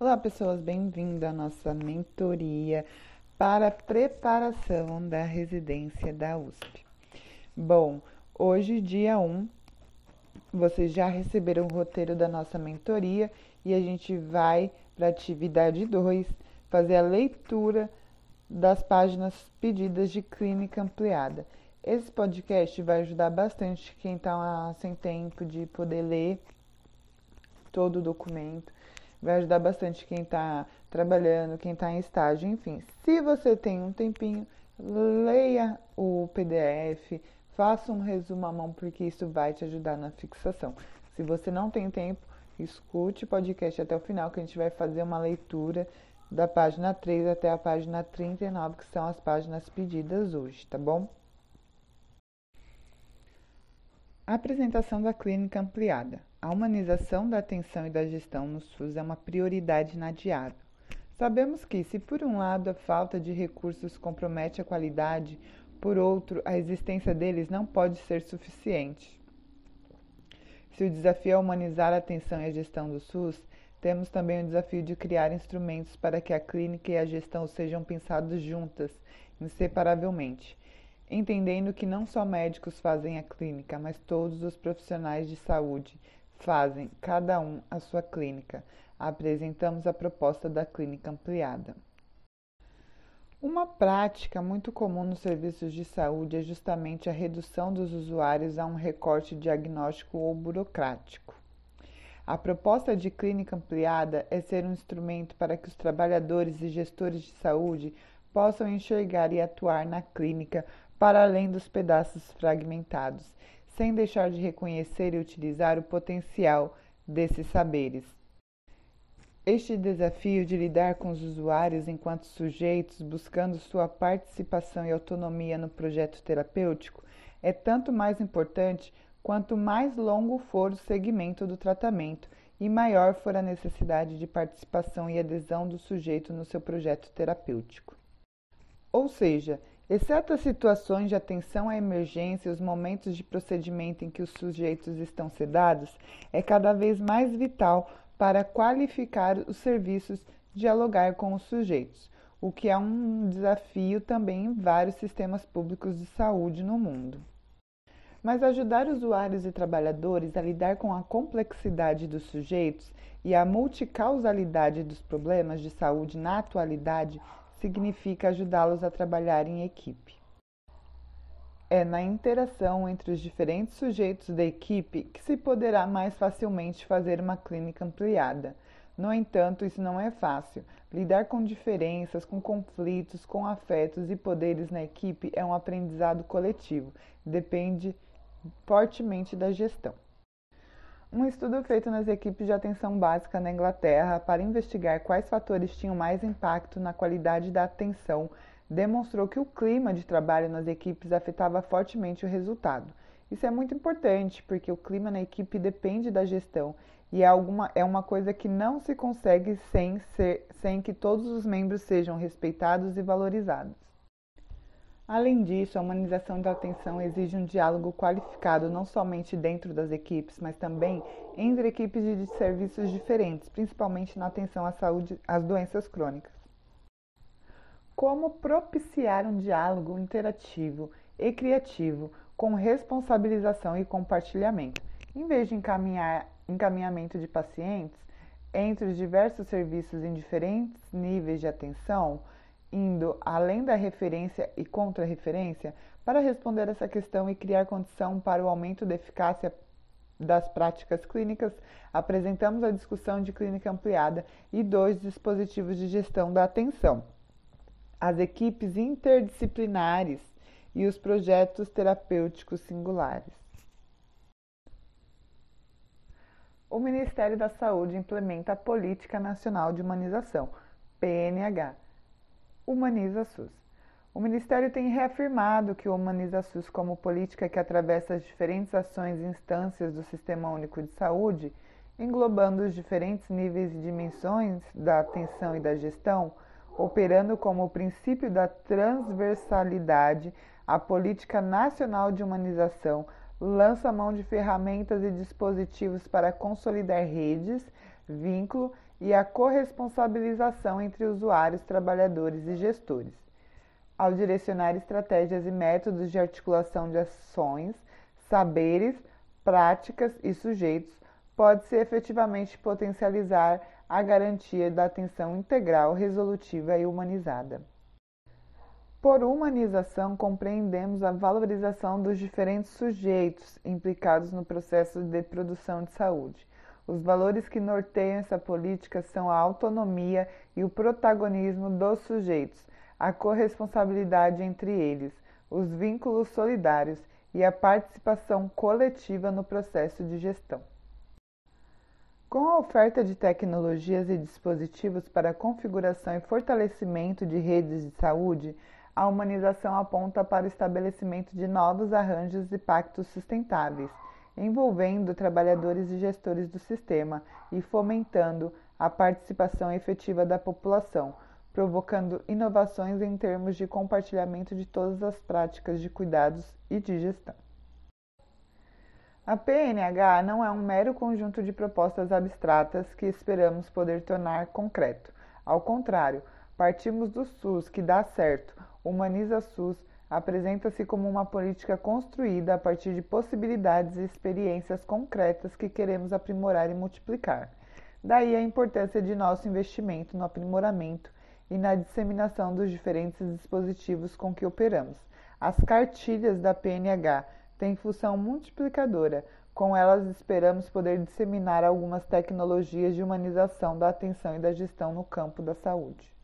Olá, pessoas, bem-vindo à nossa mentoria para preparação da residência da USP. Bom, hoje, dia 1, vocês já receberam o roteiro da nossa mentoria e a gente vai para a atividade 2 fazer a leitura das páginas pedidas de clínica ampliada. Esse podcast vai ajudar bastante quem está sem tempo de poder ler todo o documento vai ajudar bastante quem está trabalhando, quem está em estágio, enfim. Se você tem um tempinho, leia o PDF, faça um resumo à mão, porque isso vai te ajudar na fixação. Se você não tem tempo, escute o podcast até o final, que a gente vai fazer uma leitura da página 3 até a página 39, que são as páginas pedidas hoje, tá bom? Apresentação da clínica ampliada. A humanização da atenção e da gestão no SUS é uma prioridade inadiável. Sabemos que, se por um lado a falta de recursos compromete a qualidade, por outro, a existência deles não pode ser suficiente. Se o desafio é humanizar a atenção e a gestão do SUS, temos também o desafio de criar instrumentos para que a clínica e a gestão sejam pensados juntas, inseparavelmente, entendendo que não só médicos fazem a clínica, mas todos os profissionais de saúde fazem, cada um, a sua clínica. Apresentamos a proposta da clínica ampliada. Uma prática muito comum nos serviços de saúde é justamente a redução dos usuários a um recorte diagnóstico ou burocrático. A proposta de clínica ampliada é ser um instrumento para que os trabalhadores e gestores de saúde possam enxergar e atuar na clínica para além dos pedaços fragmentados, sem deixar de reconhecer e utilizar o potencial desses saberes. Este desafio de lidar com os usuários enquanto sujeitos, buscando sua participação e autonomia no projeto terapêutico, é tanto mais importante quanto mais longo for o segmento do tratamento e maior for a necessidade de participação e adesão do sujeito no seu projeto terapêutico. Ou seja, Exceto as situações de atenção à emergência e os momentos de procedimento em que os sujeitos estão sedados, é cada vez mais vital para qualificar os serviços dialogar com os sujeitos, o que é um desafio também em vários sistemas públicos de saúde no mundo. Mas ajudar usuários e trabalhadores a lidar com a complexidade dos sujeitos e a multicausalidade dos problemas de saúde na atualidade significa ajudá-los a trabalhar em equipe. É na interação entre os diferentes sujeitos da equipe que se poderá mais facilmente fazer uma clínica ampliada. No entanto, isso não é fácil. Lidar com diferenças, com conflitos, com afetos e poderes na equipe é um aprendizado coletivo. Depende fortemente da gestão. Um estudo feito nas equipes de atenção básica na Inglaterra para investigar quais fatores tinham mais impacto na qualidade da atenção demonstrou que o clima de trabalho nas equipes afetava fortemente o resultado. Isso é muito importante porque o clima na equipe depende da gestão e é, alguma, é uma coisa que não se consegue sem, ser, sem que todos os membros sejam respeitados e valorizados. Além disso, a humanização da atenção exige um diálogo qualificado não somente dentro das equipes, mas também entre equipes de serviços diferentes, principalmente na atenção à saúde, às doenças crônicas. Como propiciar um diálogo interativo e criativo com responsabilização e compartilhamento, em vez de encaminhar encaminhamento de pacientes entre os diversos serviços em diferentes níveis de atenção? Indo além da referência e contra-referência para responder essa questão e criar condição para o aumento da eficácia das práticas clínicas, apresentamos a discussão de clínica ampliada e dois dispositivos de gestão da atenção: as equipes interdisciplinares e os projetos terapêuticos singulares. O Ministério da Saúde implementa a Política Nacional de Humanização, PNH Humaniza SUS. O Ministério tem reafirmado que o Humaniza SUS, como política que atravessa as diferentes ações e instâncias do Sistema Único de Saúde, englobando os diferentes níveis e dimensões da atenção e da gestão, operando como o princípio da transversalidade, a Política Nacional de Humanização lança mão de ferramentas e dispositivos para consolidar redes, vínculo e a corresponsabilização entre usuários, trabalhadores e gestores. Ao direcionar estratégias e métodos de articulação de ações, saberes, práticas e sujeitos, pode-se efetivamente potencializar a garantia da atenção integral, resolutiva e humanizada. Por humanização, compreendemos a valorização dos diferentes sujeitos implicados no processo de produção de saúde. Os valores que norteiam essa política são a autonomia e o protagonismo dos sujeitos, a corresponsabilidade entre eles, os vínculos solidários e a participação coletiva no processo de gestão. Com a oferta de tecnologias e dispositivos para configuração e fortalecimento de redes de saúde, a humanização aponta para o estabelecimento de novos arranjos e pactos sustentáveis, envolvendo trabalhadores e gestores do sistema e fomentando a participação efetiva da população, provocando inovações em termos de compartilhamento de todas as práticas de cuidados e de gestão. A PNH não é um mero conjunto de propostas abstratas que esperamos poder tornar concreto. Ao contrário, partimos do SUS, que dá certo, humaniza SUS, apresenta-se como uma política construída a partir de possibilidades e experiências concretas que queremos aprimorar e multiplicar. Daí a importância de nosso investimento no aprimoramento e na disseminação dos diferentes dispositivos com que operamos. As cartilhas da PNH têm função multiplicadora. Com elas, esperamos poder disseminar algumas tecnologias de humanização da atenção e da gestão no campo da saúde.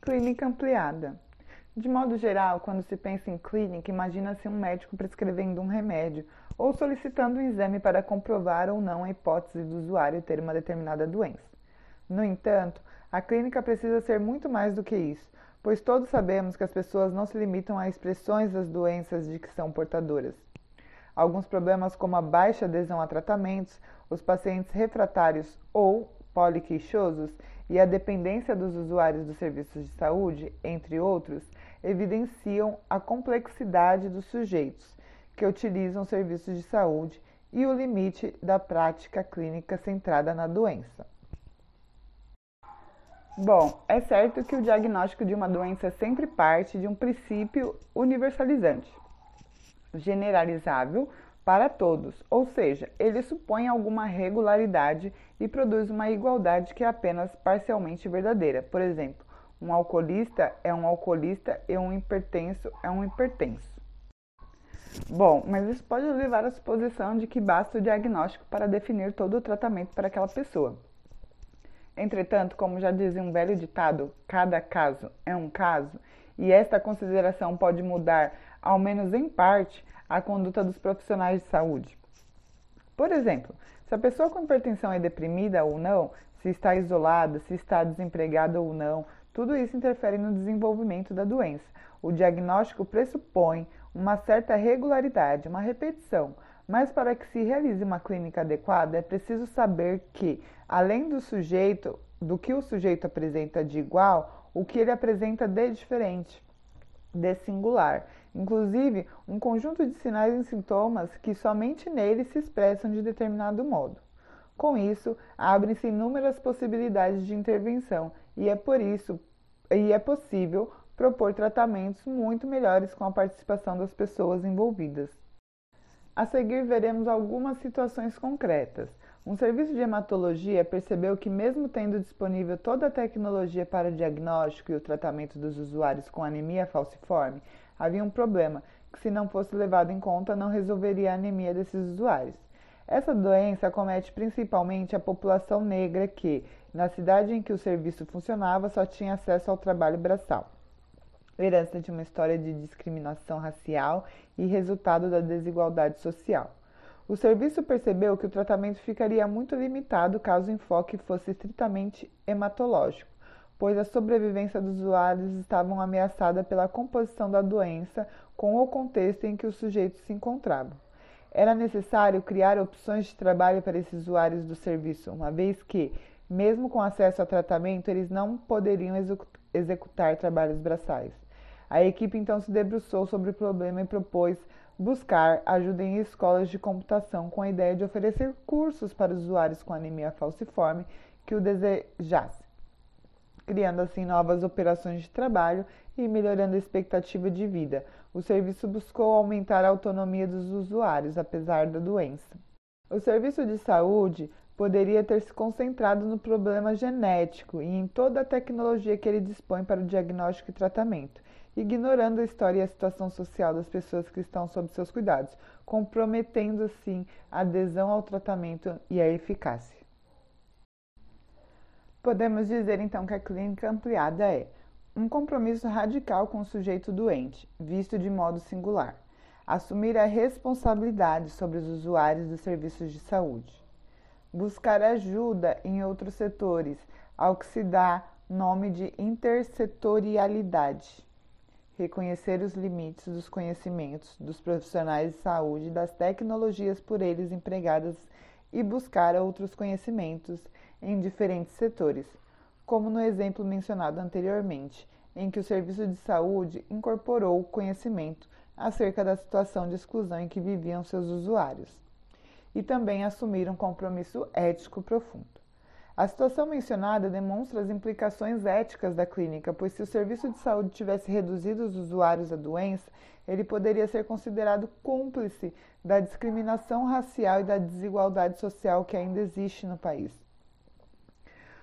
Clínica ampliada. De modo geral, quando se pensa em clínica, imagina-se um médico prescrevendo um remédio ou solicitando um exame para comprovar ou não a hipótese do usuário ter uma determinada doença. No entanto, a clínica precisa ser muito mais do que isso, pois todos sabemos que as pessoas não se limitam a expressões das doenças de que são portadoras. Alguns problemas, como a baixa adesão a tratamentos, os pacientes refratários ou poliqueixosos e a dependência dos usuários dos serviços de saúde, entre outros, evidenciam a complexidade dos sujeitos que utilizam serviços de saúde e o limite da prática clínica centrada na doença. Bom, é certo que o diagnóstico de uma doença sempre parte de um princípio universalizante, generalizável para todos, ou seja, ele supõe alguma regularidade e produz uma igualdade que é apenas parcialmente verdadeira. Por exemplo, um alcoolista é um alcoolista e um hipertenso é um hipertenso. Bom, mas isso pode levar à suposição de que basta o diagnóstico para definir todo o tratamento para aquela pessoa. Entretanto, como já dizia um velho ditado, cada caso é um caso, e esta consideração pode mudar, ao menos em parte, a conduta dos profissionais de saúde. Por exemplo, se a pessoa com hipertensão é deprimida ou não, se está isolada, se está desempregada ou não, tudo isso interfere no desenvolvimento da doença. O diagnóstico pressupõe uma certa regularidade, uma repetição, mas para que se realize uma clínica adequada, é preciso saber que, além do sujeito, do que o sujeito apresenta de igual, o que ele apresenta de diferente, de singular inclusive um conjunto de sinais e sintomas que somente nele se expressam de determinado modo. Com isso, abrem-se inúmeras possibilidades de intervenção e é por isso e é possível propor tratamentos muito melhores com a participação das pessoas envolvidas. A seguir veremos algumas situações concretas. Um serviço de hematologia percebeu que, mesmo tendo disponível toda a tecnologia para o diagnóstico e o tratamento dos usuários com anemia falciforme, havia um problema que, se não fosse levado em conta, não resolveria a anemia desses usuários. Essa doença acomete principalmente a população negra que, na cidade em que o serviço funcionava, só tinha acesso ao trabalho braçal. Herança de uma história de discriminação racial e resultado da desigualdade social. O serviço percebeu que o tratamento ficaria muito limitado caso o enfoque fosse estritamente hematológico pois a sobrevivência dos usuários estava ameaçada pela composição da doença com o contexto em que os sujeitos se encontravam. Era necessário criar opções de trabalho para esses usuários do serviço, uma vez que, mesmo com acesso a tratamento, eles não poderiam executar trabalhos braçais. A equipe então se debruçou sobre o problema e propôs buscar ajuda em escolas de computação com a ideia de oferecer cursos para usuários com anemia falciforme que o desejassem, criando assim novas operações de trabalho e melhorando a expectativa de vida. O serviço buscou aumentar a autonomia dos usuários, apesar da doença. O serviço de saúde poderia ter se concentrado no problema genético e em toda a tecnologia que ele dispõe para o diagnóstico e tratamento, ignorando a história e a situação social das pessoas que estão sob seus cuidados, comprometendo assim a adesão ao tratamento e a eficácia. Podemos dizer então que a clínica ampliada é um compromisso radical com o sujeito doente, visto de modo singular, assumir a responsabilidade sobre os usuários dos serviços de saúde buscar ajuda em outros setores, ao que se dá nome de intersetorialidade. Reconhecer os limites dos conhecimentos dos profissionais de saúde e das tecnologias por eles empregadas e buscar outros conhecimentos em diferentes setores, como no exemplo mencionado anteriormente, em que o serviço de saúde incorporou conhecimento acerca da situação de exclusão em que viviam seus usuários e também assumir um compromisso ético profundo. A situação mencionada demonstra as implicações éticas da clínica, pois se o serviço de saúde tivesse reduzido os usuários à doença, ele poderia ser considerado cúmplice da discriminação racial e da desigualdade social que ainda existe no país.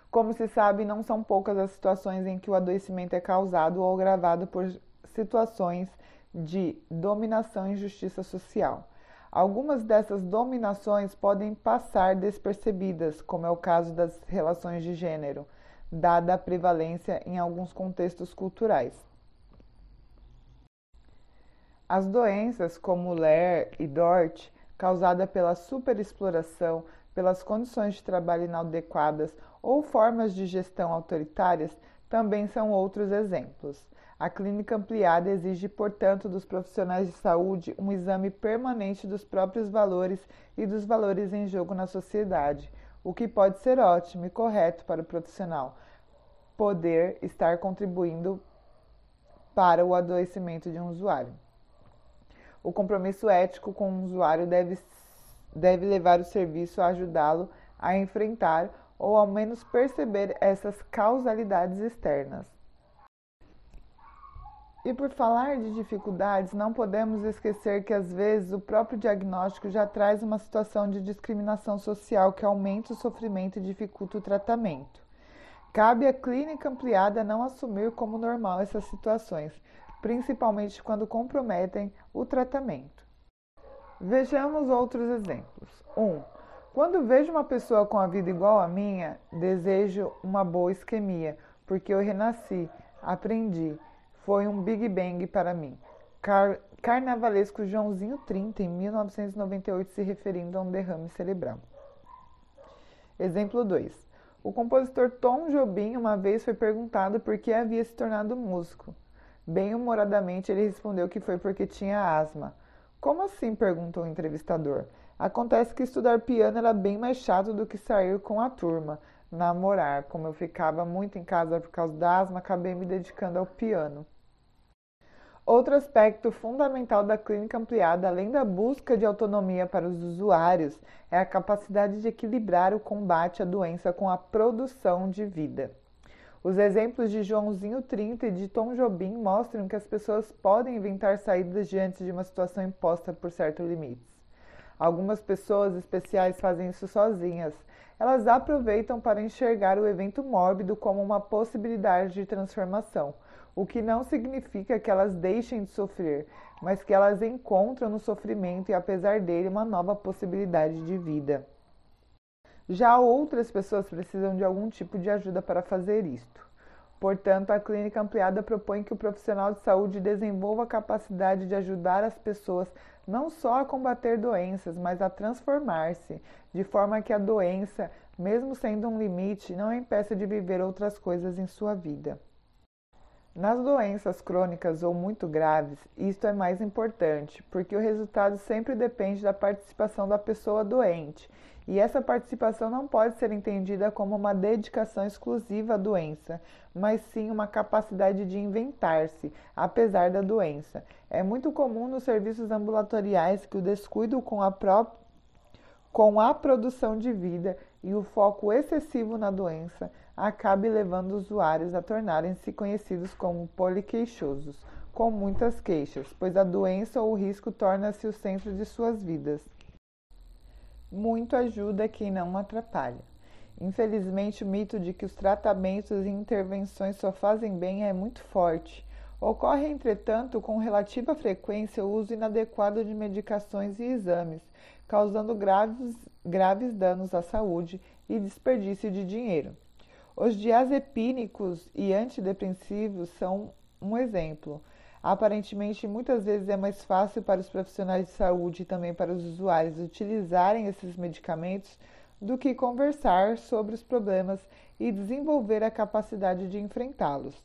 Como se sabe, não são poucas as situações em que o adoecimento é causado ou agravado por situações de dominação e injustiça social. Algumas dessas dominações podem passar despercebidas, como é o caso das relações de gênero, dada a prevalência em alguns contextos culturais. As doenças como LER e DORT, causada pela superexploração, pelas condições de trabalho inadequadas ou formas de gestão autoritárias, também são outros exemplos. A clínica ampliada exige, portanto, dos profissionais de saúde um exame permanente dos próprios valores e dos valores em jogo na sociedade, o que pode ser ótimo e correto para o profissional poder estar contribuindo para o adoecimento de um usuário. O compromisso ético com o usuário deve, deve levar o serviço a ajudá-lo a enfrentar ou ao menos perceber essas causalidades externas. E por falar de dificuldades, não podemos esquecer que às vezes o próprio diagnóstico já traz uma situação de discriminação social que aumenta o sofrimento e dificulta o tratamento. Cabe à clínica ampliada não assumir como normal essas situações, principalmente quando comprometem o tratamento. Vejamos outros exemplos. 1. Um, quando vejo uma pessoa com a vida igual à minha, desejo uma boa isquemia, porque eu renasci, aprendi foi um Big Bang para mim. Car Carnavalesco Joãozinho 30, em 1998, se referindo a um derrame cerebral. Exemplo 2. O compositor Tom Jobim uma vez foi perguntado por que havia se tornado músico. Bem humoradamente, ele respondeu que foi porque tinha asma. Como assim? perguntou o entrevistador. Acontece que estudar piano era bem mais chato do que sair com a turma, namorar. Como eu ficava muito em casa por causa da asma, acabei me dedicando ao piano. Outro aspecto fundamental da clínica ampliada, além da busca de autonomia para os usuários, é a capacidade de equilibrar o combate à doença com a produção de vida. Os exemplos de Joãozinho 30 e de Tom Jobim mostram que as pessoas podem inventar saídas diante de uma situação imposta por certos limites. Algumas pessoas especiais fazem isso sozinhas. Elas aproveitam para enxergar o evento mórbido como uma possibilidade de transformação o que não significa que elas deixem de sofrer, mas que elas encontram no sofrimento e, apesar dele, uma nova possibilidade de vida. Já outras pessoas precisam de algum tipo de ajuda para fazer isto. Portanto, a clínica ampliada propõe que o profissional de saúde desenvolva a capacidade de ajudar as pessoas não só a combater doenças, mas a transformar-se, de forma que a doença, mesmo sendo um limite, não impeça de viver outras coisas em sua vida. Nas doenças crônicas ou muito graves, isto é mais importante, porque o resultado sempre depende da participação da pessoa doente, e essa participação não pode ser entendida como uma dedicação exclusiva à doença, mas sim uma capacidade de inventar-se, apesar da doença. É muito comum nos serviços ambulatoriais que o descuido com a própria com a produção de vida e o foco excessivo na doença acabe levando usuários a tornarem-se conhecidos como poliqueixosos, com muitas queixas, pois a doença ou o risco torna-se o centro de suas vidas. Muito ajuda quem não atrapalha. Infelizmente, o mito de que os tratamentos e intervenções só fazem bem é muito forte. Ocorre, entretanto, com relativa frequência o uso inadequado de medicações e exames, causando graves, graves danos à saúde e desperdício de dinheiro. Os diazepínicos e antidepressivos são um exemplo. Aparentemente, muitas vezes é mais fácil para os profissionais de saúde e também para os usuários utilizarem esses medicamentos do que conversar sobre os problemas e desenvolver a capacidade de enfrentá-los.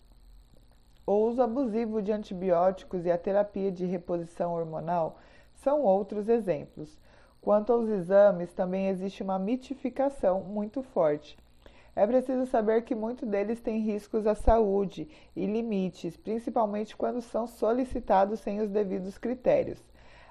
O uso abusivo de antibióticos e a terapia de reposição hormonal são outros exemplos. Quanto aos exames, também existe uma mitificação muito forte. É preciso saber que muitos deles têm riscos à saúde e limites, principalmente quando são solicitados sem os devidos critérios.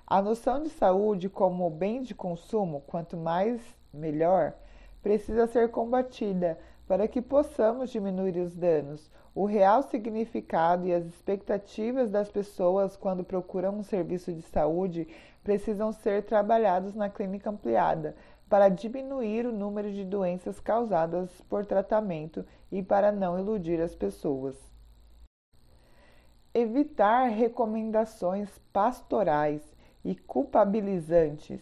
A noção de saúde como bem de consumo, quanto mais melhor, precisa ser combatida para que possamos diminuir os danos. O real significado e as expectativas das pessoas quando procuram um serviço de saúde precisam ser trabalhados na clínica ampliada para diminuir o número de doenças causadas por tratamento e para não iludir as pessoas. Evitar recomendações pastorais e culpabilizantes.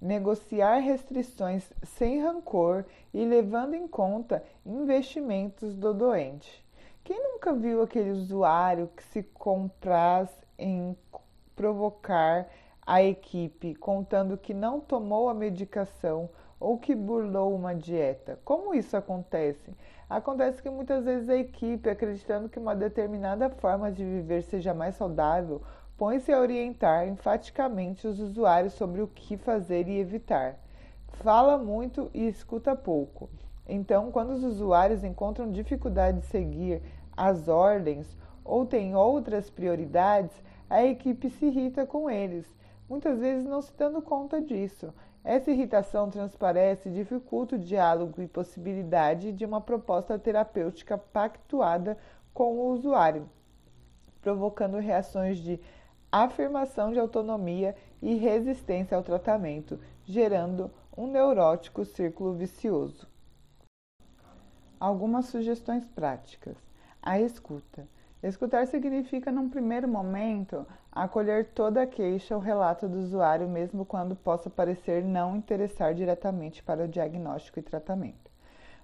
Negociar restrições sem rancor e levando em conta investimentos do doente. Quem nunca viu aquele usuário que se compraz em provocar a equipe contando que não tomou a medicação ou que burlou uma dieta. Como isso acontece? Acontece que muitas vezes a equipe, acreditando que uma determinada forma de viver seja mais saudável, põe-se a orientar enfaticamente os usuários sobre o que fazer e evitar. Fala muito e escuta pouco. Então, quando os usuários encontram dificuldade de seguir as ordens ou têm outras prioridades, a equipe se irrita com eles muitas vezes não se dando conta disso. Essa irritação transparece e dificulta o diálogo e possibilidade de uma proposta terapêutica pactuada com o usuário, provocando reações de afirmação de autonomia e resistência ao tratamento, gerando um neurótico círculo vicioso. Algumas sugestões práticas. A escuta. Escutar significa, num primeiro momento, acolher toda a queixa ou relato do usuário, mesmo quando possa parecer não interessar diretamente para o diagnóstico e tratamento.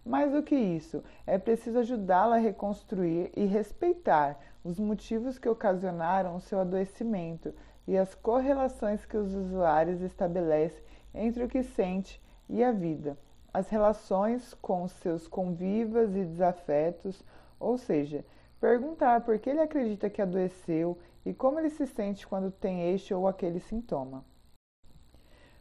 Mais do que isso, é preciso ajudá-lo a reconstruir e respeitar os motivos que ocasionaram o seu adoecimento e as correlações que os usuários estabelecem entre o que sente e a vida, as relações com seus convivas e desafetos, ou seja, Perguntar por que ele acredita que adoeceu e como ele se sente quando tem este ou aquele sintoma.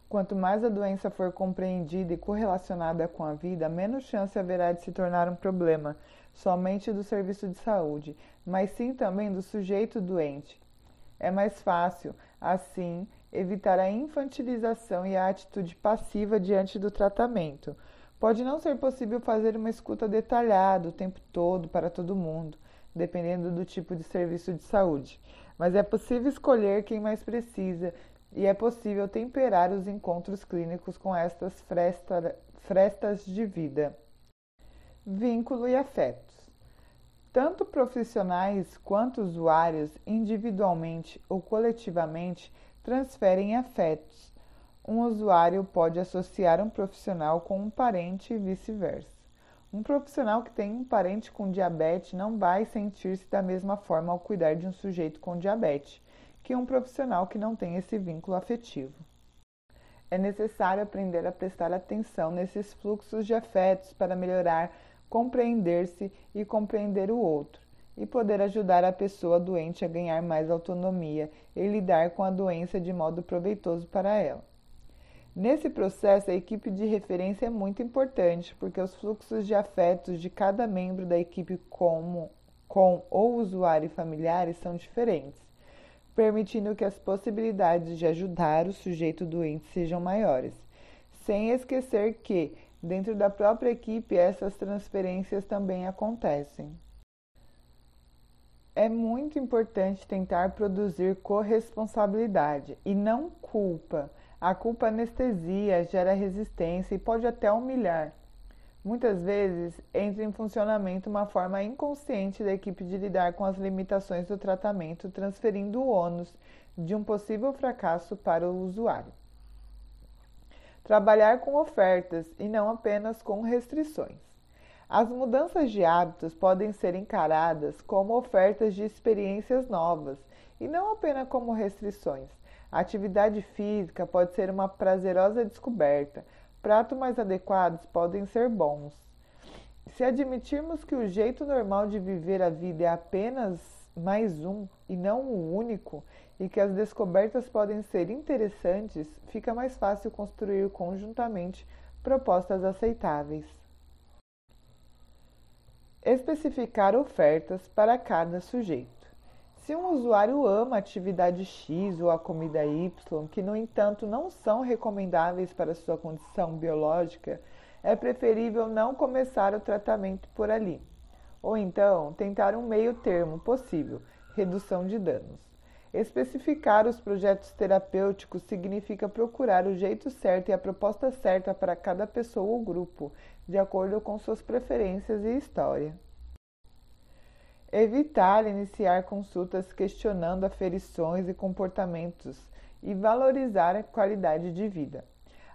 Quanto mais a doença for compreendida e correlacionada com a vida, menos chance haverá de se tornar um problema somente do serviço de saúde, mas sim também do sujeito doente. É mais fácil, assim, evitar a infantilização e a atitude passiva diante do tratamento. Pode não ser possível fazer uma escuta detalhada o tempo todo para todo mundo, dependendo do tipo de serviço de saúde. Mas é possível escolher quem mais precisa e é possível temperar os encontros clínicos com estas fresta, frestas de vida. Vínculo e afetos. Tanto profissionais quanto usuários, individualmente ou coletivamente, transferem afetos. Um usuário pode associar um profissional com um parente e vice-versa. Um profissional que tem um parente com diabetes não vai sentir-se da mesma forma ao cuidar de um sujeito com diabetes que um profissional que não tem esse vínculo afetivo. É necessário aprender a prestar atenção nesses fluxos de afetos para melhorar, compreender-se e compreender o outro. e poder ajudar a pessoa doente a ganhar mais autonomia e lidar com a doença de modo proveitoso para ela. Nesse processo, a equipe de referência é muito importante, porque os fluxos de afetos de cada membro da equipe como, com o usuário e familiares são diferentes, permitindo que as possibilidades de ajudar o sujeito doente sejam maiores, sem esquecer que, dentro da própria equipe, essas transferências também acontecem. É muito importante tentar produzir corresponsabilidade e não culpa a culpa anestesia, gera resistência e pode até humilhar. Muitas vezes entra em funcionamento uma forma inconsciente da equipe de lidar com as limitações do tratamento, transferindo o ônus de um possível fracasso para o usuário. Trabalhar com ofertas e não apenas com restrições. As mudanças de hábitos podem ser encaradas como ofertas de experiências novas e não apenas como restrições. A atividade física pode ser uma prazerosa descoberta. Pratos mais adequados podem ser bons. Se admitirmos que o jeito normal de viver a vida é apenas mais um e não o único, e que as descobertas podem ser interessantes, fica mais fácil construir conjuntamente propostas aceitáveis. Especificar ofertas para cada sujeito. Se um usuário ama a atividade X ou a comida Y, que no entanto não são recomendáveis para sua condição biológica, é preferível não começar o tratamento por ali. Ou então, tentar um meio termo possível, redução de danos. Especificar os projetos terapêuticos significa procurar o jeito certo e a proposta certa para cada pessoa ou grupo, de acordo com suas preferências e história. Evitar iniciar consultas questionando aferições e comportamentos e valorizar a qualidade de vida.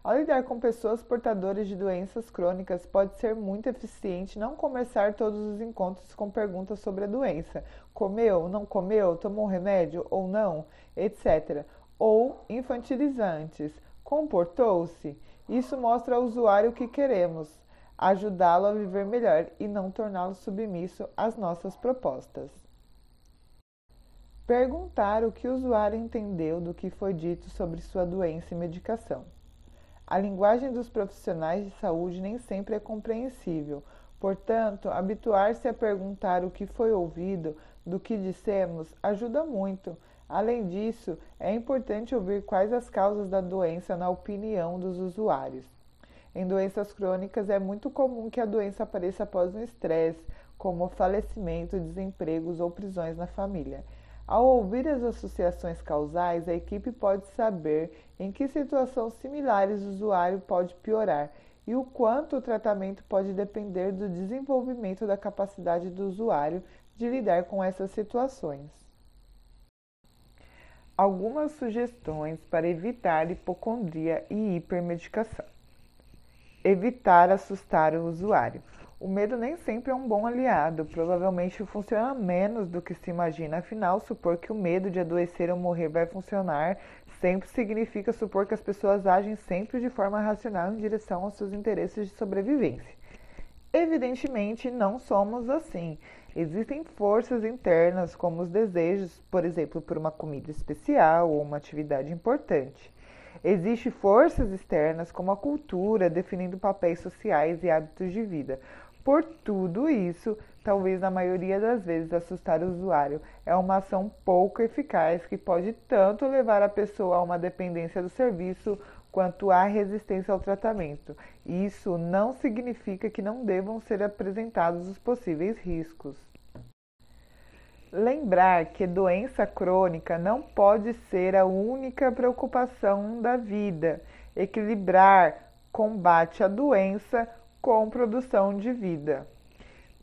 Ao lidar com pessoas portadoras de doenças crônicas, pode ser muito eficiente não começar todos os encontros com perguntas sobre a doença: comeu, não comeu, tomou remédio ou não, etc. Ou infantilizantes: comportou-se? Isso mostra ao usuário o que queremos ajudá-lo a viver melhor e não torná-lo submisso às nossas propostas. Perguntar o que o usuário entendeu do que foi dito sobre sua doença e medicação. A linguagem dos profissionais de saúde nem sempre é compreensível, portanto, habituar-se a perguntar o que foi ouvido do que dissemos ajuda muito. Além disso, é importante ouvir quais as causas da doença na opinião dos usuários. Em doenças crônicas, é muito comum que a doença apareça após um estresse, como falecimento, desempregos ou prisões na família. Ao ouvir as associações causais, a equipe pode saber em que situações similares o usuário pode piorar e o quanto o tratamento pode depender do desenvolvimento da capacidade do usuário de lidar com essas situações. Algumas sugestões para evitar hipocondria e hipermedicação evitar assustar o usuário. O medo nem sempre é um bom aliado, provavelmente funciona menos do que se imagina, afinal, supor que o medo de adoecer ou morrer vai funcionar sempre significa supor que as pessoas agem sempre de forma racional em direção aos seus interesses de sobrevivência. Evidentemente, não somos assim. Existem forças internas, como os desejos, por exemplo, por uma comida especial ou uma atividade importante. Existem forças externas, como a cultura, definindo papéis sociais e hábitos de vida. Por tudo isso, talvez na maioria das vezes assustar o usuário é uma ação pouco eficaz que pode tanto levar a pessoa a uma dependência do serviço quanto à resistência ao tratamento. Isso não significa que não devam ser apresentados os possíveis riscos. Lembrar que doença crônica não pode ser a única preocupação da vida. Equilibrar combate à doença com produção de vida.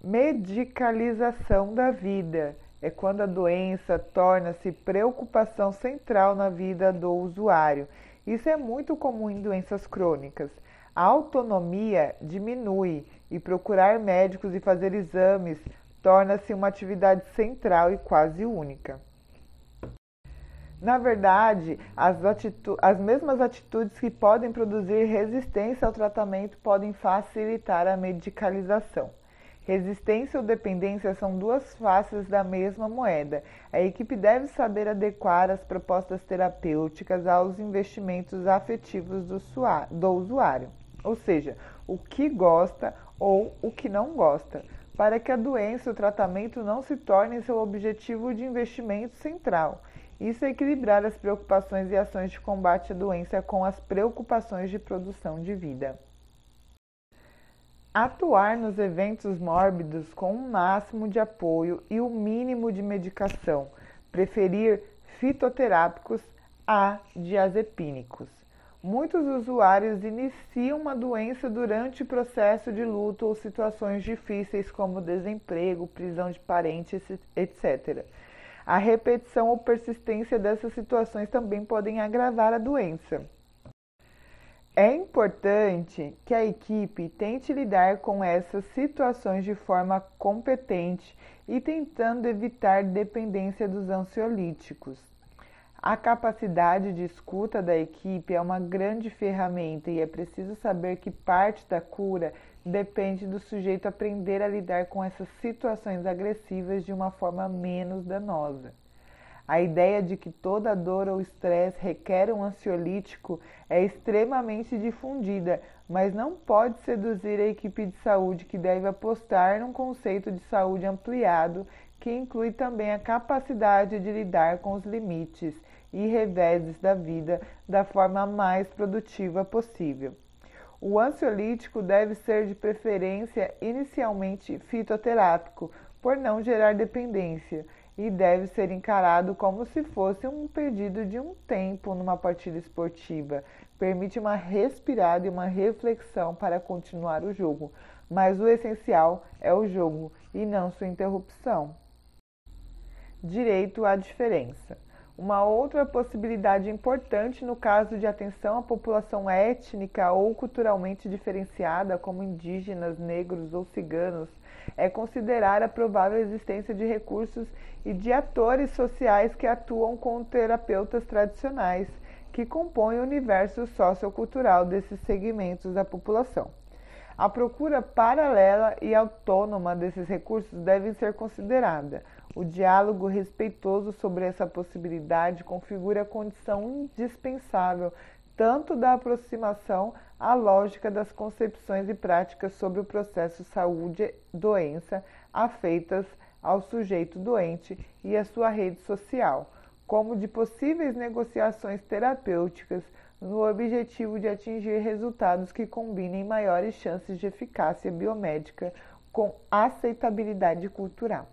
Medicalização da vida é quando a doença torna-se preocupação central na vida do usuário. Isso é muito comum em doenças crônicas. A autonomia diminui e procurar médicos e fazer exames torna-se uma atividade central e quase única. Na verdade, as, as, mesmas atitudes que podem produzir resistência ao tratamento podem facilitar a medicalização. Resistência ou dependência são duas faces da mesma moeda. A equipe deve saber adequar as propostas terapêuticas aos investimentos afetivos do usuário, ou seja, o que gosta ou o que não gosta, para que a doença e o tratamento não se tornem seu objetivo de investimento central. Isso é equilibrar as preocupações e ações de combate à doença com as preocupações de produção de vida. Atuar nos eventos mórbidos com o máximo de apoio e o mínimo de medicação. Preferir fitoterápicos a diazepínicos. Muitos usuários iniciam uma doença durante o processo de luto ou situações difíceis como desemprego, prisão de parentes, etc. A repetição ou persistência dessas situações também podem agravar a doença. É importante que a equipe tente lidar com essas situações de forma competente e tentando evitar dependência dos ansiolíticos. A capacidade de escuta da equipe é uma grande ferramenta e é preciso saber que parte da cura depende do sujeito aprender a lidar com essas situações agressivas de uma forma menos danosa. A ideia de que toda dor ou estresse requer um ansiolítico é extremamente difundida, mas não pode seduzir a equipe de saúde que deve apostar num conceito de saúde ampliado que inclui também a capacidade de lidar com os limites e reveses da vida da forma mais produtiva possível. O ansiolítico deve ser de preferência inicialmente fitoterápico, por não gerar dependência e deve ser encarado como se fosse um pedido de um tempo numa partida esportiva. Permite uma respirada e uma reflexão para continuar o jogo, mas o essencial é o jogo e não sua interrupção. Direito à diferença. Uma outra possibilidade importante no caso de atenção à população étnica ou culturalmente diferenciada, como indígenas, negros ou ciganos, é considerar a provável existência de recursos e de atores sociais que atuam com terapeutas tradicionais, que compõem o universo sociocultural desses segmentos da população. A procura paralela e autônoma desses recursos deve ser considerada. O diálogo respeitoso sobre essa possibilidade configura a condição indispensável tanto da aproximação à lógica das concepções e práticas sobre o processo saúde-doença afeitas ao sujeito doente e à sua rede social, como de possíveis negociações terapêuticas no objetivo de atingir resultados que combinem maiores chances de eficácia biomédica com aceitabilidade cultural.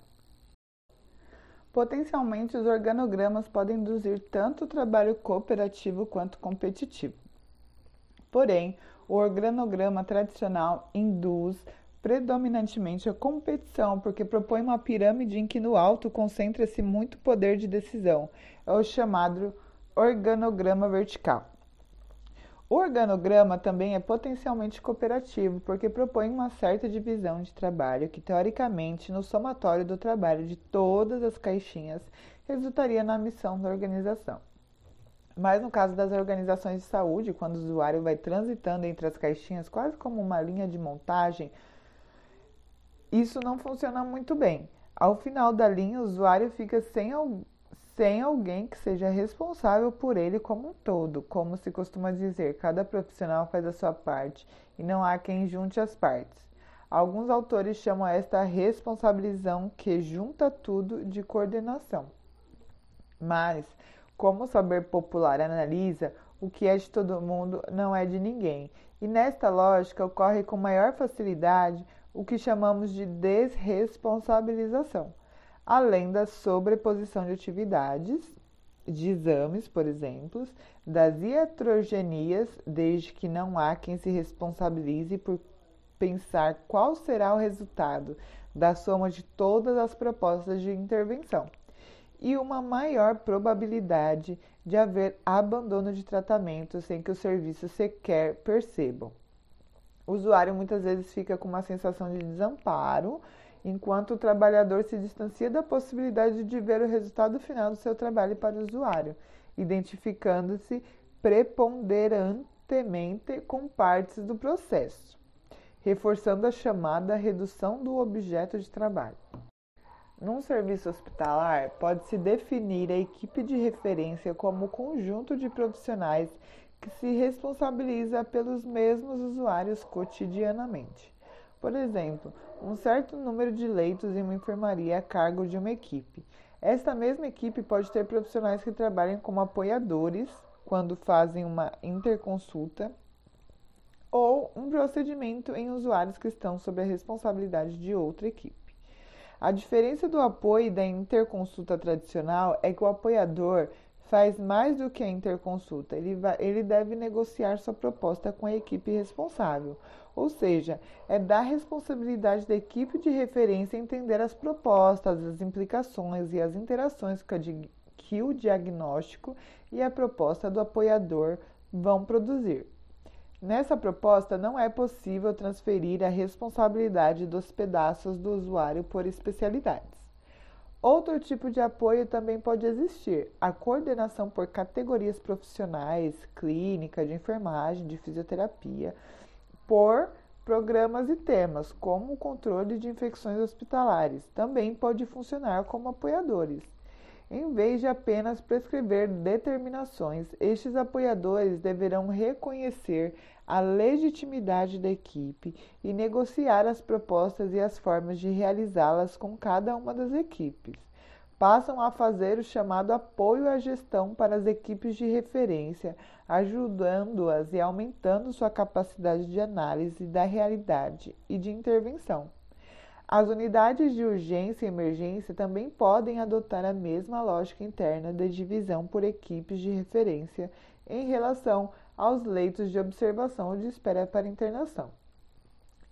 Potencialmente, os organogramas podem induzir tanto trabalho cooperativo quanto competitivo. Porém, o organograma tradicional induz predominantemente a competição, porque propõe uma pirâmide em que no alto concentra-se muito poder de decisão. É o chamado organograma vertical. O organograma também é potencialmente cooperativo, porque propõe uma certa divisão de trabalho que, teoricamente, no somatório do trabalho de todas as caixinhas, resultaria na missão da organização. Mas no caso das organizações de saúde, quando o usuário vai transitando entre as caixinhas, quase como uma linha de montagem, isso não funciona muito bem. Ao final da linha, o usuário fica sem sem alguém que seja responsável por ele como um todo. Como se costuma dizer, cada profissional faz a sua parte e não há quem junte as partes. Alguns autores chamam esta responsabilização que junta tudo de coordenação. Mas, como o saber popular analisa, o que é de todo mundo não é de ninguém. E nesta lógica ocorre com maior facilidade o que chamamos de desresponsabilização além da sobreposição de atividades, de exames, por exemplo, das iatrogenias, desde que não há quem se responsabilize por pensar qual será o resultado da soma de todas as propostas de intervenção, e uma maior probabilidade de haver abandono de tratamento sem que os serviços sequer percebam. O usuário muitas vezes fica com uma sensação de desamparo enquanto o trabalhador se distancia da possibilidade de ver o resultado final do seu trabalho para o usuário, identificando-se preponderantemente com partes do processo. reforçando a chamada redução do objeto de trabalho. Num serviço hospitalar, pode-se definir a equipe de referência como o conjunto de profissionais que se responsabiliza pelos mesmos usuários cotidianamente. Por exemplo, um certo número de leitos em uma enfermaria a cargo de uma equipe. Esta mesma equipe pode ter profissionais que trabalhem como apoiadores quando fazem uma interconsulta ou um procedimento em usuários que estão sob a responsabilidade de outra equipe. A diferença do apoio e da interconsulta tradicional é que o apoiador faz mais do que a interconsulta, ele, vai, ele deve negociar sua proposta com a equipe responsável, ou seja, é da responsabilidade da equipe de referência entender as propostas, as implicações e as interações que o diagnóstico e a proposta do apoiador vão produzir. Nessa proposta, não é possível transferir a responsabilidade dos pedaços do usuário por especialidades. Outro tipo de apoio também pode existir: a coordenação por categorias profissionais, clínica, de enfermagem, de fisioterapia, por programas e temas, como o controle de infecções hospitalares. Também pode funcionar como apoiadores. Em vez de apenas prescrever determinações, estes apoiadores deverão reconhecer a legitimidade da equipe e negociar as propostas e as formas de realizá-las com cada uma das equipes. Passam a fazer o chamado apoio à gestão para as equipes de referência, ajudando-as e aumentando sua capacidade de análise da realidade e de intervenção. As unidades de urgência e emergência também podem adotar a mesma lógica interna de divisão por equipes de referência em relação aos leitos de observação ou de espera para internação.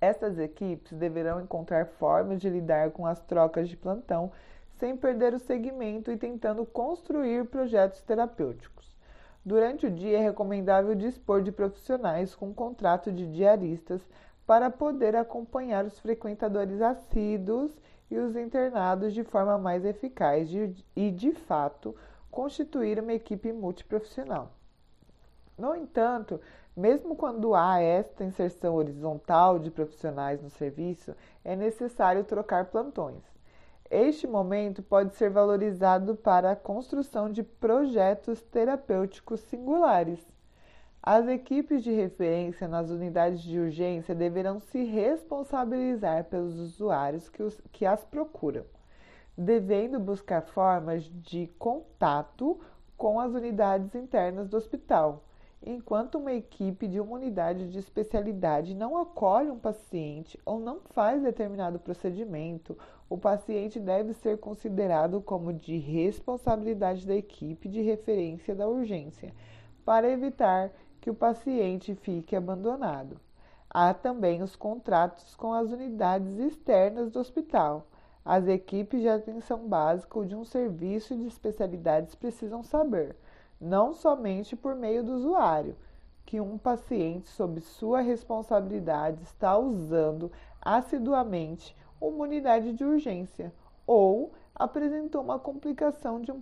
Estas equipes deverão encontrar formas de lidar com as trocas de plantão sem perder o segmento e tentando construir projetos terapêuticos. Durante o dia, é recomendável dispor de profissionais com contrato de diaristas para poder acompanhar os frequentadores assíduos e os internados de forma mais eficaz e, de fato, constituir uma equipe multiprofissional. No entanto, mesmo quando há esta inserção horizontal de profissionais no serviço, é necessário trocar plantões. Este momento pode ser valorizado para a construção de projetos terapêuticos singulares as equipes de referência nas unidades de urgência deverão se responsabilizar pelos usuários que, os, que as procuram, devendo buscar formas de contato com as unidades internas do hospital. Enquanto uma equipe de uma unidade de especialidade não acolhe um paciente ou não faz determinado procedimento, o paciente deve ser considerado como de responsabilidade da equipe de referência da urgência, para evitar que o paciente fique abandonado. Há também os contratos com as unidades externas do hospital. As equipes de atenção básica ou de um serviço de especialidades precisam saber, não somente por meio do usuário, que um paciente sob sua responsabilidade está usando assiduamente uma unidade de urgência ou apresentou uma complicação de um,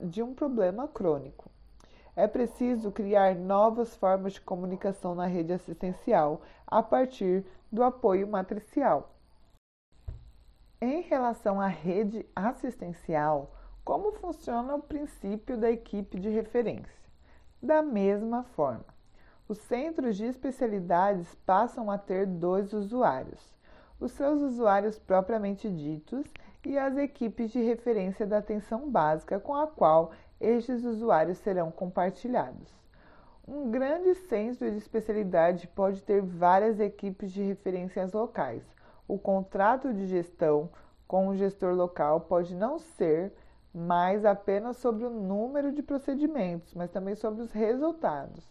de um problema crônico. É preciso criar novas formas de comunicação na rede assistencial a partir do apoio matricial. Em relação à rede assistencial, como funciona o princípio da equipe de referência? Da mesma forma, os centros de especialidades passam a ter dois usuários: os seus usuários propriamente ditos e as equipes de referência da atenção básica com a qual estes usuários serão compartilhados. Um grande centro de especialidade pode ter várias equipes de referências locais. O contrato de gestão com o gestor local pode não ser mais apenas sobre o número de procedimentos, mas também sobre os resultados.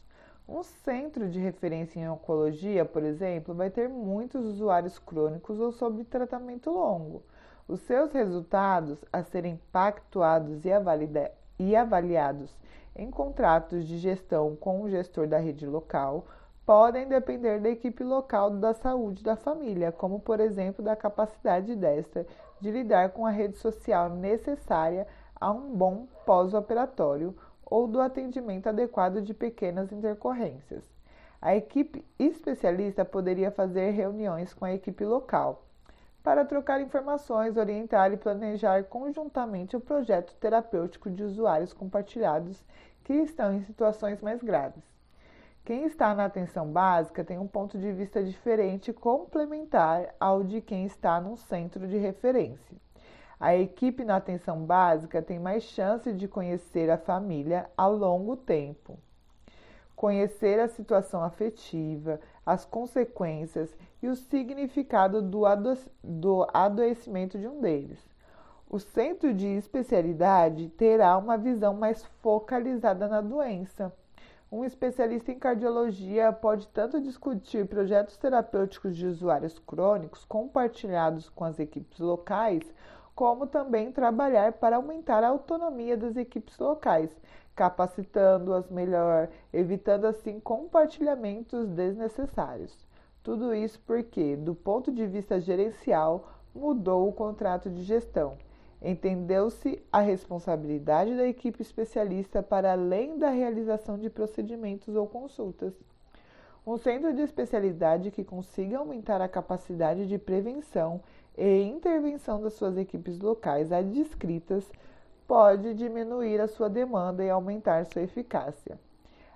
Um centro de referência em oncologia, por exemplo, vai ter muitos usuários crônicos ou sob tratamento longo. Os seus resultados a serem pactuados e avaliados e avaliados em contratos de gestão com o gestor da rede local podem depender da equipe local da saúde da família, como por exemplo da capacidade desta de lidar com a rede social necessária a um bom pós-operatório ou do atendimento adequado de pequenas intercorrências. A equipe especialista poderia fazer reuniões com a equipe local para trocar informações, orientar e planejar conjuntamente o projeto terapêutico de usuários compartilhados que estão em situações mais graves. Quem está na atenção básica tem um ponto de vista diferente complementar ao de quem está num centro de referência. A equipe na atenção básica tem mais chance de conhecer a família ao longo tempo, conhecer a situação afetiva, as consequências e o significado do, ado do adoecimento de um deles. O centro de especialidade terá uma visão mais focalizada na doença. Um especialista em cardiologia pode tanto discutir projetos terapêuticos de usuários crônicos compartilhados com as equipes locais, como também trabalhar para aumentar a autonomia das equipes locais, capacitando-as melhor, evitando assim compartilhamentos desnecessários. Tudo isso porque, do ponto de vista gerencial, mudou o contrato de gestão. Entendeu-se a responsabilidade da equipe especialista para além da realização de procedimentos ou consultas. Um centro de especialidade que consiga aumentar a capacidade de prevenção e intervenção das suas equipes locais adscritas pode diminuir a sua demanda e aumentar sua eficácia.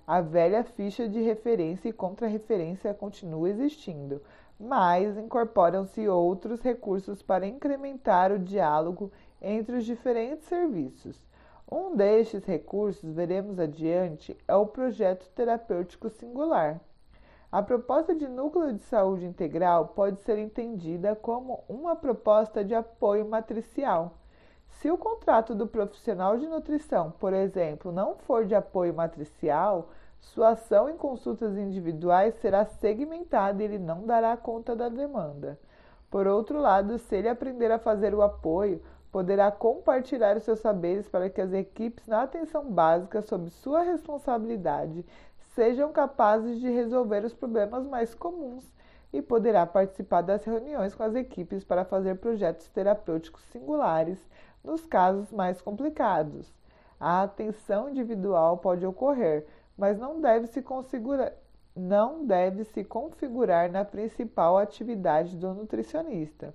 A velha ficha de referência e contra-referência continua existindo, mas incorporam-se outros recursos para incrementar o diálogo entre os diferentes serviços. Um destes recursos, veremos adiante, é o projeto terapêutico singular. A proposta de núcleo de saúde integral pode ser entendida como uma proposta de apoio matricial. Se o contrato do profissional de nutrição, por exemplo, não for de apoio matricial, sua ação em consultas individuais será segmentada e ele não dará conta da demanda. Por outro lado, se ele aprender a fazer o apoio, poderá compartilhar os seus saberes para que as equipes na atenção básica, sob sua responsabilidade, sejam capazes de resolver os problemas mais comuns e poderá participar das reuniões com as equipes para fazer projetos terapêuticos singulares nos casos mais complicados. A atenção individual pode ocorrer, mas não deve se configurar, não deve se configurar na principal atividade do nutricionista.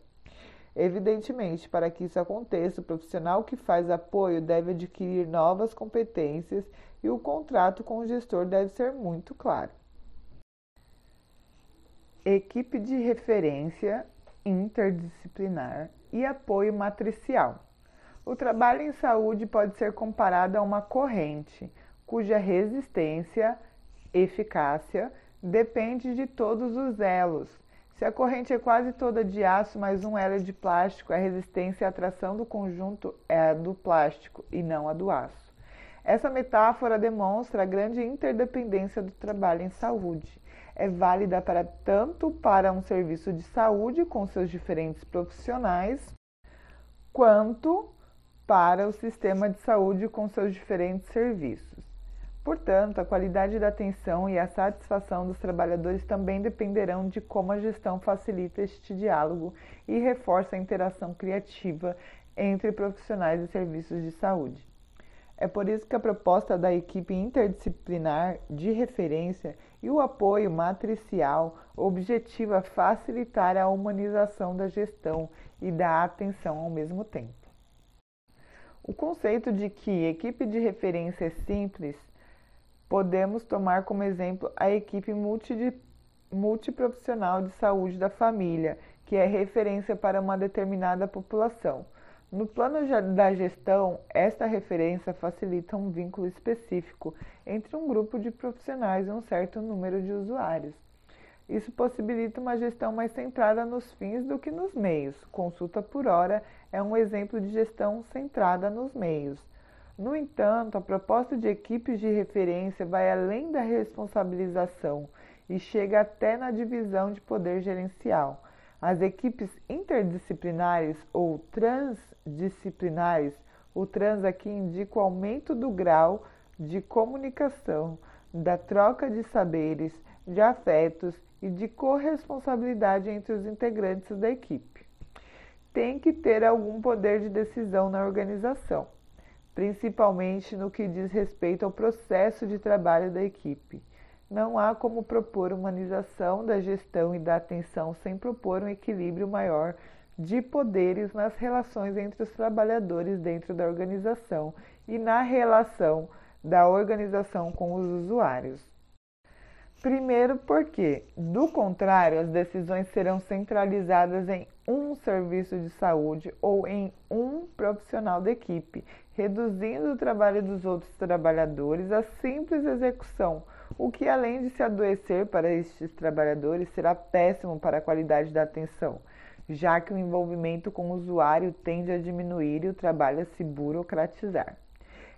Evidentemente, para que isso aconteça, o profissional que faz apoio deve adquirir novas competências e o contrato com o gestor deve ser muito claro. Equipe de referência interdisciplinar e apoio matricial. O trabalho em saúde pode ser comparado a uma corrente cuja resistência, eficácia, depende de todos os elos. Se a corrente é quase toda de aço mais um elo de plástico, a resistência e a atração do conjunto é a do plástico e não a do aço. Essa metáfora demonstra a grande interdependência do trabalho em saúde. É válida para tanto para um serviço de saúde com seus diferentes profissionais, quanto para o sistema de saúde com seus diferentes serviços. Portanto, a qualidade da atenção e a satisfação dos trabalhadores também dependerão de como a gestão facilita este diálogo e reforça a interação criativa entre profissionais e serviços de saúde. É por isso que a proposta da equipe interdisciplinar de referência e o apoio matricial objetiva facilitar a humanização da gestão e da atenção ao mesmo tempo. O conceito de que equipe de referência é simples Podemos tomar como exemplo a equipe multiprofissional de saúde da família, que é referência para uma determinada população. No plano da gestão, esta referência facilita um vínculo específico entre um grupo de profissionais e um certo número de usuários. Isso possibilita uma gestão mais centrada nos fins do que nos meios. Consulta por hora é um exemplo de gestão centrada nos meios. No entanto, a proposta de equipes de referência vai além da responsabilização e chega até na divisão de poder gerencial. As equipes interdisciplinares ou transdisciplinares, o trans aqui indica o aumento do grau de comunicação, da troca de saberes, de afetos e de corresponsabilidade entre os integrantes da equipe. Tem que ter algum poder de decisão na organização principalmente no que diz respeito ao processo de trabalho da equipe. não há como propor humanização da gestão e da atenção sem propor um equilíbrio maior de poderes nas relações entre os trabalhadores dentro da organização e na relação da organização com os usuários. Primeiro, porque, do contrário, as decisões serão centralizadas em um serviço de saúde ou em um profissional da equipe, reduzindo o trabalho dos outros trabalhadores à simples execução, o que, além de se adoecer para estes trabalhadores, será péssimo para a qualidade da atenção, já que o envolvimento com o usuário tende a diminuir e o trabalho a se burocratizar.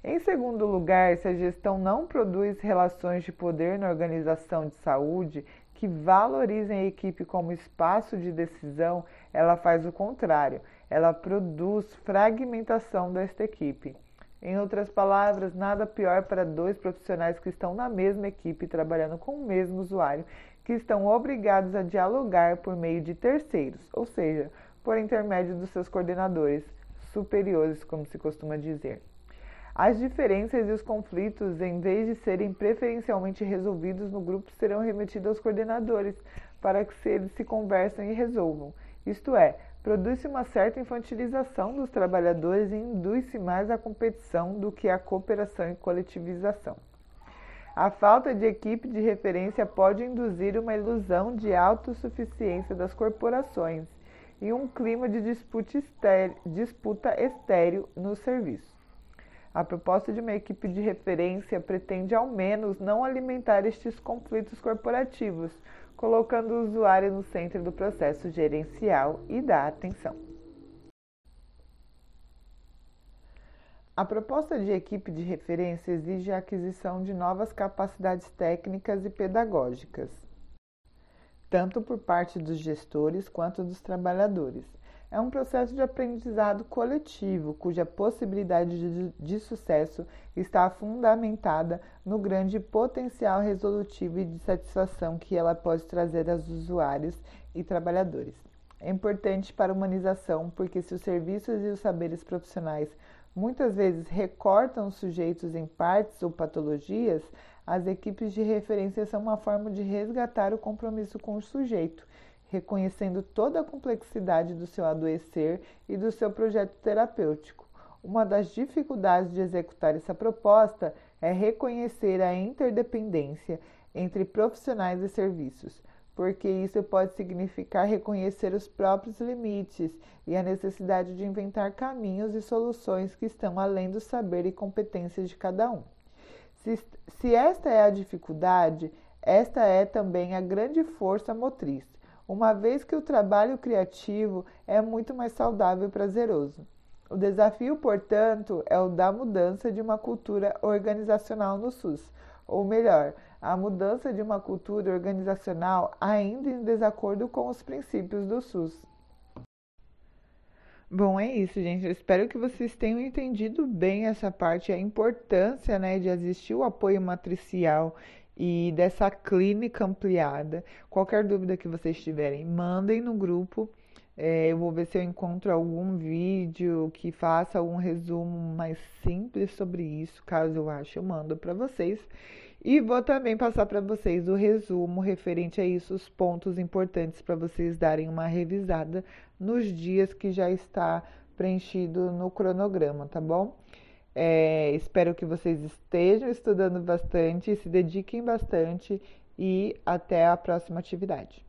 Em segundo lugar, se a gestão não produz relações de poder na organização de saúde que valorizem a equipe como espaço de decisão, ela faz o contrário, ela produz fragmentação desta equipe. Em outras palavras, nada pior para dois profissionais que estão na mesma equipe trabalhando com o mesmo usuário, que estão obrigados a dialogar por meio de terceiros, ou seja, por intermédio dos seus coordenadores superiores, como se costuma dizer. As diferenças e os conflitos, em vez de serem preferencialmente resolvidos no grupo, serão remetidos aos coordenadores para que eles se conversem e resolvam. Isto é, produz-se uma certa infantilização dos trabalhadores e induz-se mais a competição do que a cooperação e coletivização. A falta de equipe de referência pode induzir uma ilusão de autossuficiência das corporações e um clima de disputa estéreo no serviço. A proposta de uma equipe de referência pretende, ao menos, não alimentar estes conflitos corporativos, colocando o usuário no centro do processo gerencial e da atenção. A proposta de equipe de referência exige a aquisição de novas capacidades técnicas e pedagógicas, tanto por parte dos gestores quanto dos trabalhadores é um processo de aprendizado coletivo, cuja possibilidade de, de, sucesso está fundamentada no grande potencial resolutivo e de satisfação que ela pode trazer aos usuários e trabalhadores. É importante para a humanização porque, se os serviços e os saberes profissionais muitas vezes recortam os sujeitos em partes ou patologias, as equipes de referência são uma forma de resgatar o compromisso com o sujeito reconhecendo toda a complexidade do seu adoecer e do seu projeto terapêutico. Uma das dificuldades de executar essa proposta é reconhecer a interdependência entre profissionais e serviços, porque isso pode significar reconhecer os próprios limites e a necessidade de inventar caminhos e soluções que estão além do saber e competências de cada um. Se, se esta é a dificuldade, esta é também a grande força motriz uma vez que o trabalho criativo é muito mais saudável e prazeroso. O desafio, portanto, é o da mudança de uma cultura organizacional no SUS, ou melhor, a mudança de uma cultura organizacional ainda em desacordo com os princípios do SUS. Bom, é isso, gente. Eu espero que vocês tenham entendido bem essa parte, a importância né, de existir o apoio matricial e dessa clínica ampliada. Qualquer dúvida que vocês tiverem, mandem no grupo. É, eu vou ver se eu encontro algum vídeo que faça algum resumo mais simples sobre isso. Caso eu ache, eu mando para vocês. E vou também passar para vocês o resumo referente a isso, os pontos importantes para vocês darem uma revisada nos dias que já está preenchido no cronograma, tá bom? É, espero que vocês estejam estudando bastante, se dediquem bastante e até a próxima atividade.